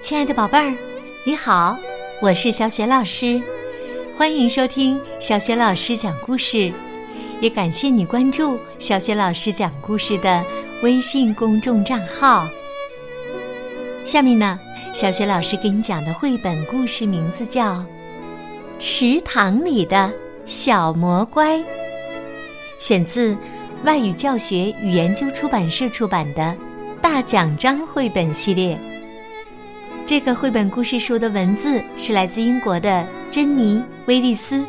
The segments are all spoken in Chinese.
亲爱的宝贝儿，你好，我是小雪老师，欢迎收听小雪老师讲故事，也感谢你关注小雪老师讲故事的微信公众账号。下面呢，小雪老师给你讲的绘本故事名字叫《池塘里的小魔乖》，选自外语教学与研究出版社出版的《大奖章》绘本系列。这个绘本故事书的文字是来自英国的珍妮·威利斯，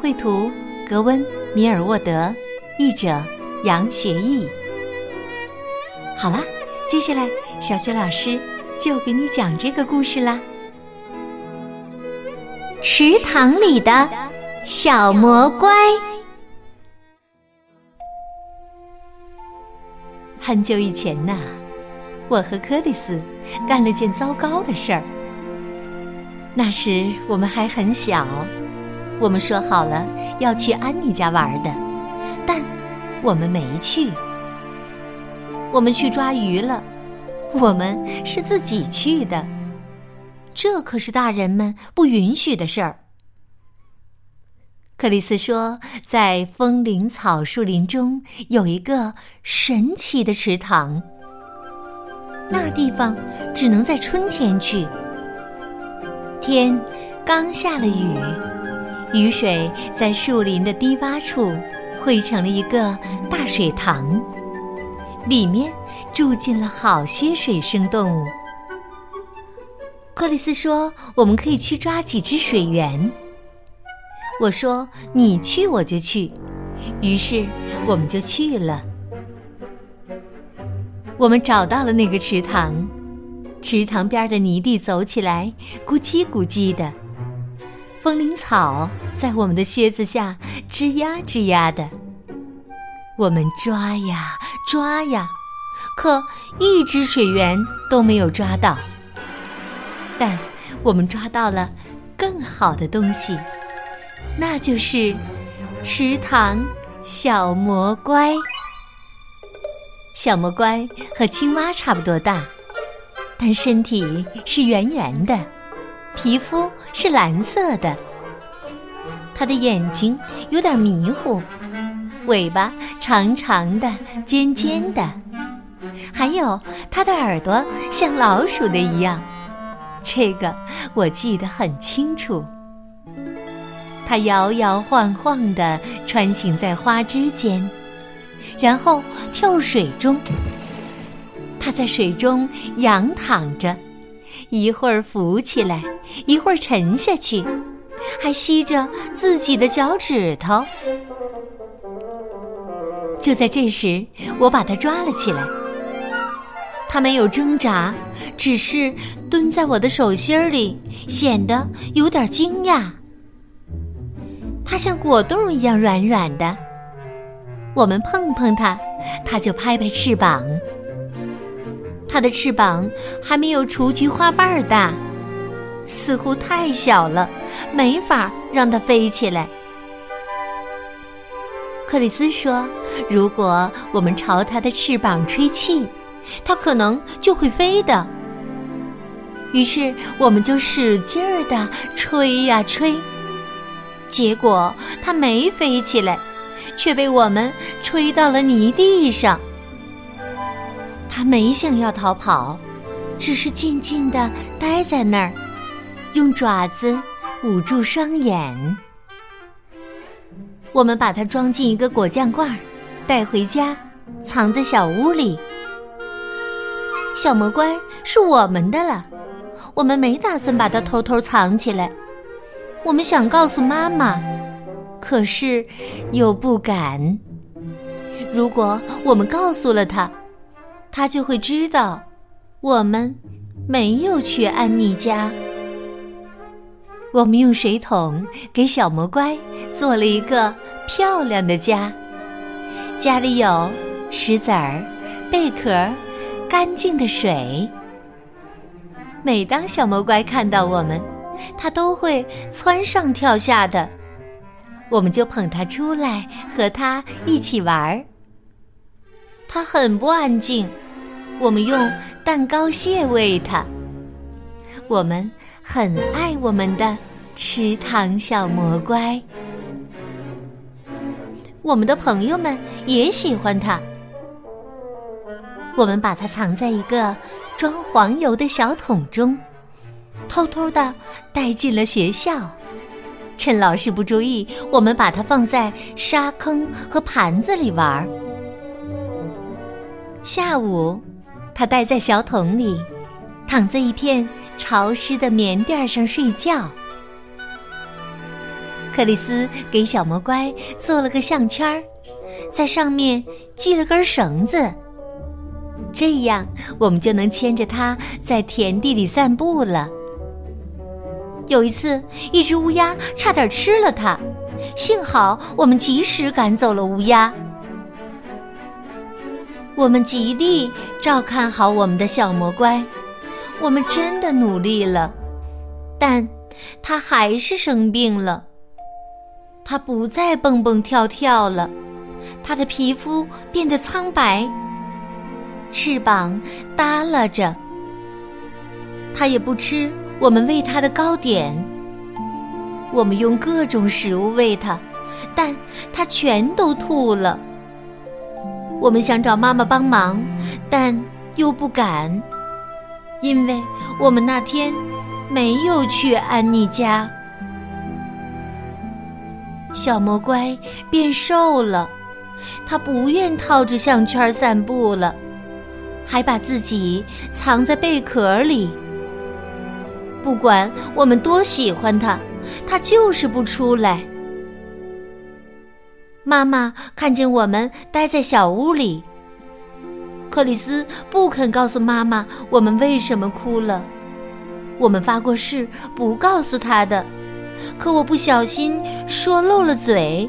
绘图格温·米尔沃德，译者杨学义。好啦，接下来小雪老师就给你讲这个故事啦。池塘里的小魔乖。很久以前呐。我和克里斯干了件糟糕的事儿。那时我们还很小，我们说好了要去安妮家玩的，但我们没去。我们去抓鱼了，我们是自己去的，这可是大人们不允许的事儿。克里斯说，在风铃草树林中有一个神奇的池塘。那地方只能在春天去。天刚下了雨，雨水在树林的低洼处汇成了一个大水塘，里面住进了好些水生动物。克里斯说：“我们可以去抓几只水源。”我说：“你去我就去。”于是我们就去了。我们找到了那个池塘，池塘边的泥地走起来咕叽咕叽的，风铃草在我们的靴子下吱呀吱呀的。我们抓呀抓呀，可一只水螈都没有抓到。但我们抓到了更好的东西，那就是池塘小魔乖。小魔乖和青蛙差不多大，但身体是圆圆的，皮肤是蓝色的。它的眼睛有点迷糊，尾巴长长的、尖尖的，还有它的耳朵像老鼠的一样。这个我记得很清楚。它摇摇晃晃地穿行在花枝间。然后跳入水中，他在水中仰躺着，一会儿浮起来，一会儿沉下去，还吸着自己的脚趾头。就在这时，我把他抓了起来。他没有挣扎，只是蹲在我的手心里，显得有点惊讶。它像果冻一样软软的。我们碰碰它，它就拍拍翅膀。它的翅膀还没有雏菊花瓣大，似乎太小了，没法让它飞起来。克里斯说：“如果我们朝它的翅膀吹气，它可能就会飞的。”于是我们就使劲儿的吹呀吹，结果它没飞起来。却被我们吹到了泥地上。他没想要逃跑，只是静静地待在那儿，用爪子捂住双眼。我们把它装进一个果酱罐，带回家，藏在小屋里。小魔乖是我们的了，我们没打算把它偷偷藏起来。我们想告诉妈妈。可是，又不敢。如果我们告诉了他，他就会知道我们没有去安妮家。我们用水桶给小魔乖做了一个漂亮的家，家里有石子儿、贝壳、干净的水。每当小魔乖看到我们，它都会蹿上跳下的。我们就捧它出来，和它一起玩儿。它很不安静，我们用蛋糕屑喂它。我们很爱我们的池塘小魔乖。我们的朋友们也喜欢它。我们把它藏在一个装黄油的小桶中，偷偷的带进了学校。趁老师不注意，我们把它放在沙坑和盘子里玩。下午，它待在小桶里，躺在一片潮湿的棉垫上睡觉。克里斯给小魔乖做了个项圈，在上面系了根绳子，这样我们就能牵着它在田地里散步了。有一次，一只乌鸦差点吃了它，幸好我们及时赶走了乌鸦。我们极力照看好我们的小魔乖，我们真的努力了，但它还是生病了。它不再蹦蹦跳跳了，它的皮肤变得苍白，翅膀耷拉着。它也不吃我们喂它的糕点。我们用各种食物喂它，但它全都吐了。我们想找妈妈帮忙，但又不敢，因为我们那天没有去安妮家。小魔乖变瘦了，他不愿套着项圈散步了，还把自己藏在贝壳里。不管我们多喜欢他，他就是不出来。妈妈看见我们待在小屋里，克里斯不肯告诉妈妈我们为什么哭了。我们发过誓不告诉他的。可我不小心说漏了嘴。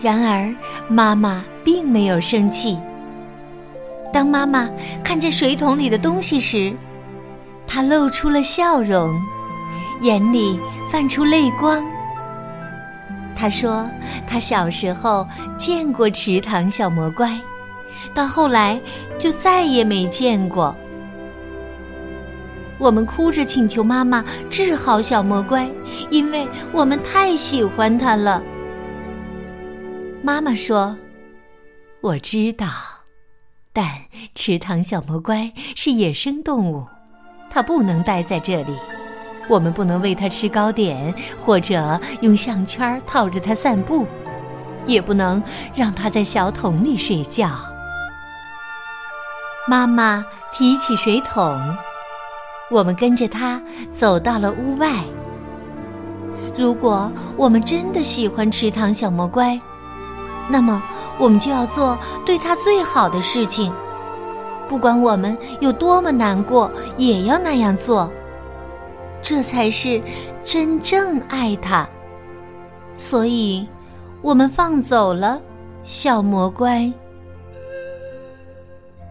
然而，妈妈并没有生气。当妈妈看见水桶里的东西时，他露出了笑容，眼里泛出泪光。他说：“他小时候见过池塘小魔怪，到后来就再也没见过。”我们哭着请求妈妈治好小魔怪，因为我们太喜欢它了。妈妈说：“我知道，但池塘小魔怪是野生动物，它不能待在这里。我们不能喂它吃糕点，或者用项圈套着它散步，也不能让它在小桶里睡觉。”妈妈提起水桶。我们跟着他走到了屋外。如果我们真的喜欢池塘小魔乖，那么我们就要做对他最好的事情，不管我们有多么难过，也要那样做。这才是真正爱他。所以，我们放走了小魔乖。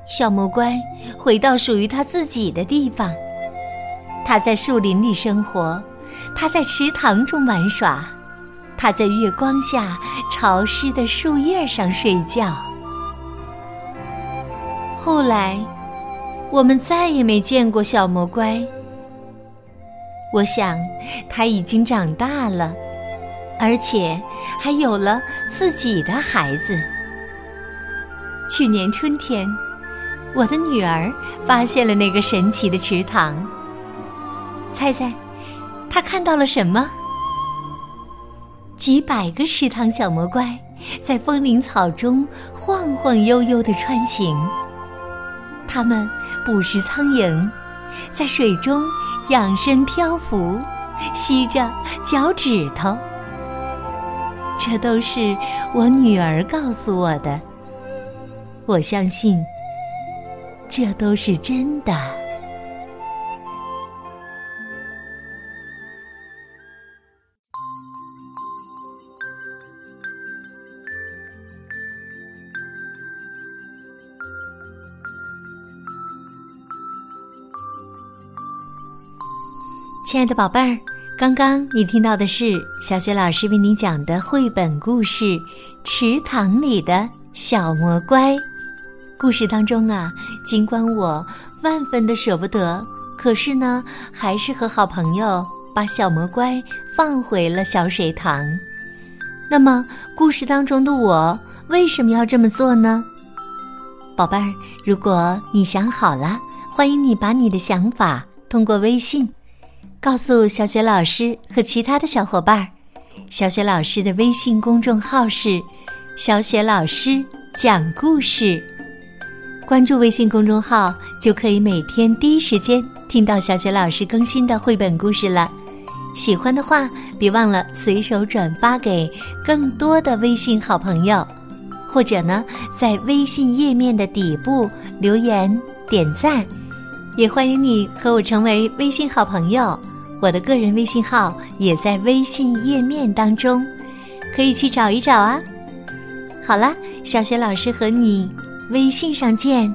小魔乖回到属于他自己的地方。他在树林里生活，他在池塘中玩耍，他在月光下潮湿的树叶上睡觉。后来，我们再也没见过小魔乖。我想，他已经长大了，而且还有了自己的孩子。去年春天，我的女儿发现了那个神奇的池塘。猜猜，他看到了什么？几百个池塘小魔怪在风铃草中晃晃悠悠的穿行。它们捕食苍蝇，在水中仰身漂浮，吸着脚趾头。这都是我女儿告诉我的。我相信，这都是真的。亲爱的宝贝儿，刚刚你听到的是小雪老师为你讲的绘本故事《池塘里的小魔乖》。故事当中啊，尽管我万分的舍不得可是呢，还是和好朋友把小魔乖放回了小水塘。那么，故事当中的我为什么要这么做呢？宝贝儿，如果你想好了，欢迎你把你的想法通过微信告诉小雪老师和其他的小伙伴儿。小雪老师的微信公众号是“小雪老师讲故事”，关注微信公众号就可以每天第一时间听到小雪老师更新的绘本故事了。喜欢的话，别忘了随手转发给更多的微信好朋友，或者呢，在微信页面的底部留言点赞。也欢迎你和我成为微信好朋友，我的个人微信号也在微信页面当中，可以去找一找啊。好了，小雪老师和你微信上见。